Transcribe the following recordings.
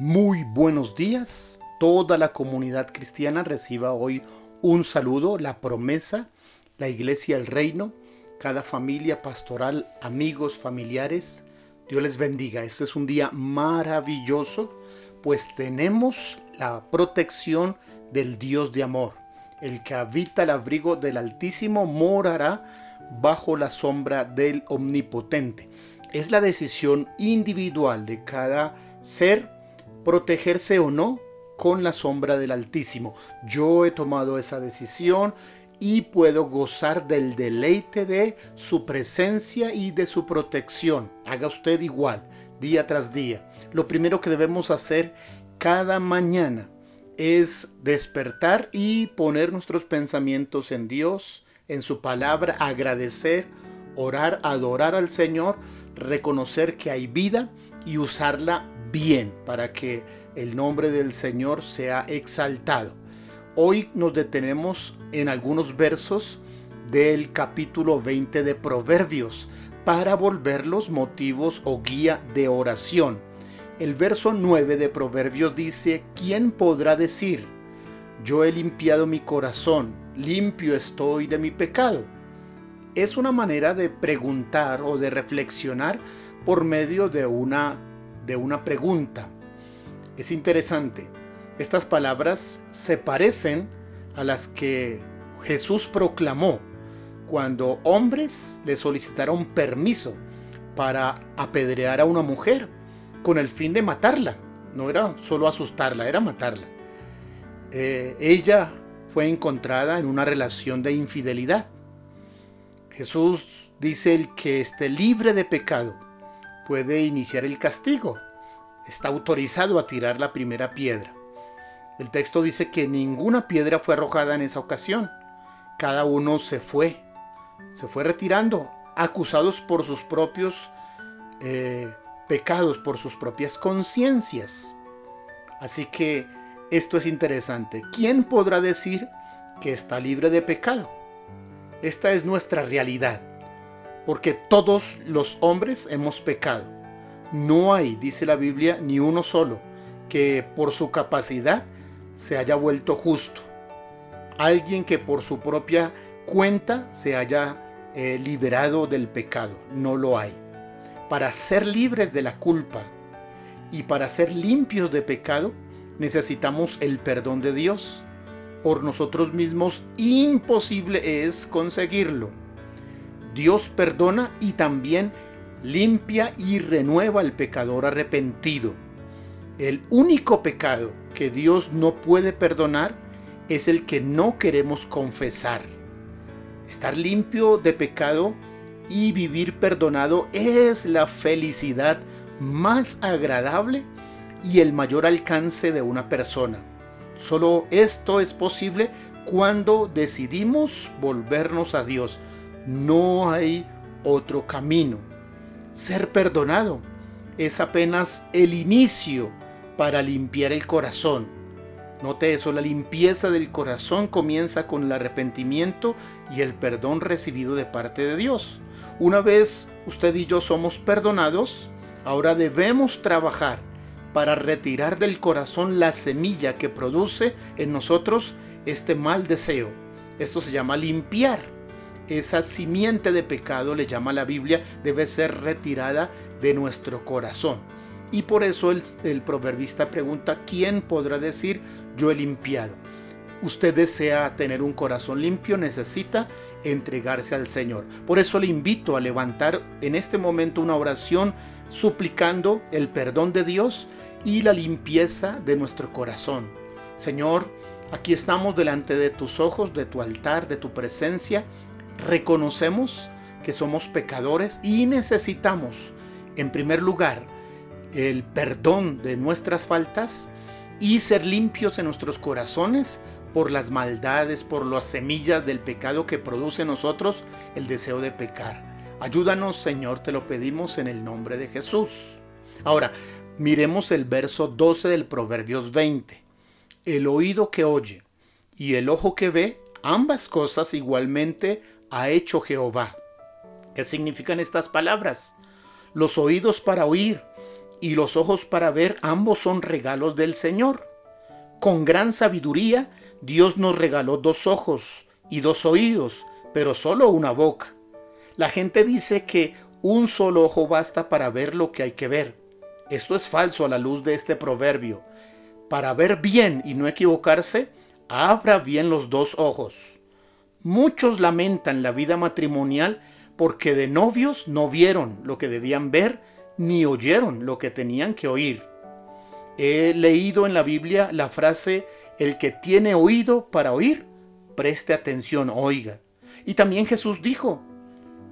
Muy buenos días. Toda la comunidad cristiana reciba hoy un saludo, la promesa, la iglesia, el reino, cada familia pastoral, amigos, familiares. Dios les bendiga. Este es un día maravilloso, pues tenemos la protección del Dios de amor. El que habita el abrigo del Altísimo morará bajo la sombra del Omnipotente. Es la decisión individual de cada ser protegerse o no con la sombra del Altísimo. Yo he tomado esa decisión y puedo gozar del deleite de su presencia y de su protección. Haga usted igual, día tras día. Lo primero que debemos hacer cada mañana es despertar y poner nuestros pensamientos en Dios, en su palabra, agradecer, orar, adorar al Señor, reconocer que hay vida y usarla bien para que el nombre del Señor sea exaltado. Hoy nos detenemos en algunos versos del capítulo 20 de Proverbios para volverlos motivos o guía de oración. El verso 9 de Proverbios dice, ¿quién podrá decir, yo he limpiado mi corazón, limpio estoy de mi pecado? Es una manera de preguntar o de reflexionar por medio de una de una pregunta. Es interesante. Estas palabras se parecen a las que Jesús proclamó cuando hombres le solicitaron permiso para apedrear a una mujer con el fin de matarla. No era solo asustarla, era matarla. Eh, ella fue encontrada en una relación de infidelidad. Jesús dice el que esté libre de pecado puede iniciar el castigo. Está autorizado a tirar la primera piedra. El texto dice que ninguna piedra fue arrojada en esa ocasión. Cada uno se fue, se fue retirando, acusados por sus propios eh, pecados, por sus propias conciencias. Así que esto es interesante. ¿Quién podrá decir que está libre de pecado? Esta es nuestra realidad porque todos los hombres hemos pecado. No hay, dice la Biblia, ni uno solo que por su capacidad se haya vuelto justo. Alguien que por su propia cuenta se haya eh, liberado del pecado. No lo hay. Para ser libres de la culpa y para ser limpios de pecado, necesitamos el perdón de Dios. Por nosotros mismos imposible es conseguirlo. Dios perdona y también limpia y renueva al pecador arrepentido. El único pecado que Dios no puede perdonar es el que no queremos confesar. Estar limpio de pecado y vivir perdonado es la felicidad más agradable y el mayor alcance de una persona. Solo esto es posible cuando decidimos volvernos a Dios no hay otro camino. Ser perdonado es apenas el inicio para limpiar el corazón. Note eso, la limpieza del corazón comienza con el arrepentimiento y el perdón recibido de parte de Dios. Una vez usted y yo somos perdonados, ahora debemos trabajar para retirar del corazón la semilla que produce en nosotros este mal deseo. Esto se llama limpiar esa simiente de pecado, le llama la Biblia, debe ser retirada de nuestro corazón. Y por eso el, el proverbista pregunta, ¿quién podrá decir yo he limpiado? Usted desea tener un corazón limpio, necesita entregarse al Señor. Por eso le invito a levantar en este momento una oración suplicando el perdón de Dios y la limpieza de nuestro corazón. Señor, aquí estamos delante de tus ojos, de tu altar, de tu presencia reconocemos que somos pecadores y necesitamos, en primer lugar, el perdón de nuestras faltas y ser limpios en nuestros corazones por las maldades, por las semillas del pecado que produce en nosotros el deseo de pecar. Ayúdanos, Señor, te lo pedimos en el nombre de Jesús. Ahora, miremos el verso 12 del Proverbios 20. El oído que oye y el ojo que ve, ambas cosas igualmente ha hecho Jehová. ¿Qué significan estas palabras? Los oídos para oír y los ojos para ver, ambos son regalos del Señor. Con gran sabiduría, Dios nos regaló dos ojos y dos oídos, pero solo una boca. La gente dice que un solo ojo basta para ver lo que hay que ver. Esto es falso a la luz de este proverbio. Para ver bien y no equivocarse, abra bien los dos ojos. Muchos lamentan la vida matrimonial porque de novios no vieron lo que debían ver ni oyeron lo que tenían que oír. He leído en la Biblia la frase, el que tiene oído para oír, preste atención, oiga. Y también Jesús dijo,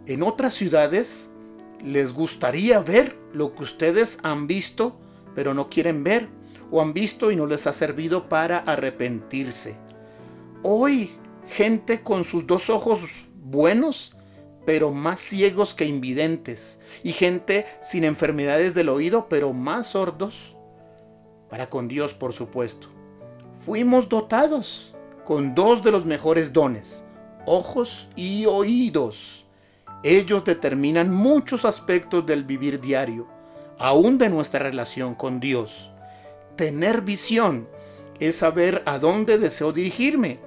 en otras ciudades les gustaría ver lo que ustedes han visto, pero no quieren ver, o han visto y no les ha servido para arrepentirse. Hoy, gente con sus dos ojos buenos pero más ciegos que invidentes, y gente sin enfermedades del oído, pero más sordos, para con Dios, por supuesto. Fuimos dotados con dos de los mejores dones, ojos y oídos. Ellos determinan muchos aspectos del vivir diario, aún de nuestra relación con Dios. Tener visión es saber a dónde deseo dirigirme.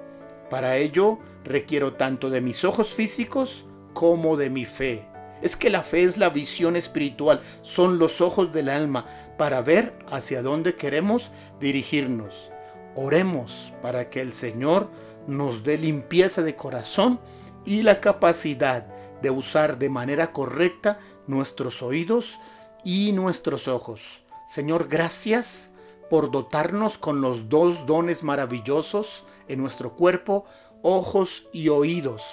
Para ello requiero tanto de mis ojos físicos como de mi fe. Es que la fe es la visión espiritual, son los ojos del alma para ver hacia dónde queremos dirigirnos. Oremos para que el Señor nos dé limpieza de corazón y la capacidad de usar de manera correcta nuestros oídos y nuestros ojos. Señor, gracias por dotarnos con los dos dones maravillosos en nuestro cuerpo, ojos y oídos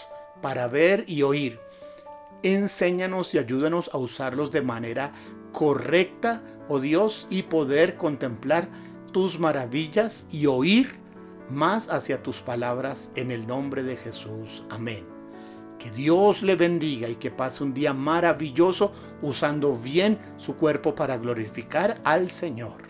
para ver y oír. Enséñanos y ayúdanos a usarlos de manera correcta, oh Dios, y poder contemplar tus maravillas y oír más hacia tus palabras en el nombre de Jesús. Amén. Que Dios le bendiga y que pase un día maravilloso usando bien su cuerpo para glorificar al Señor.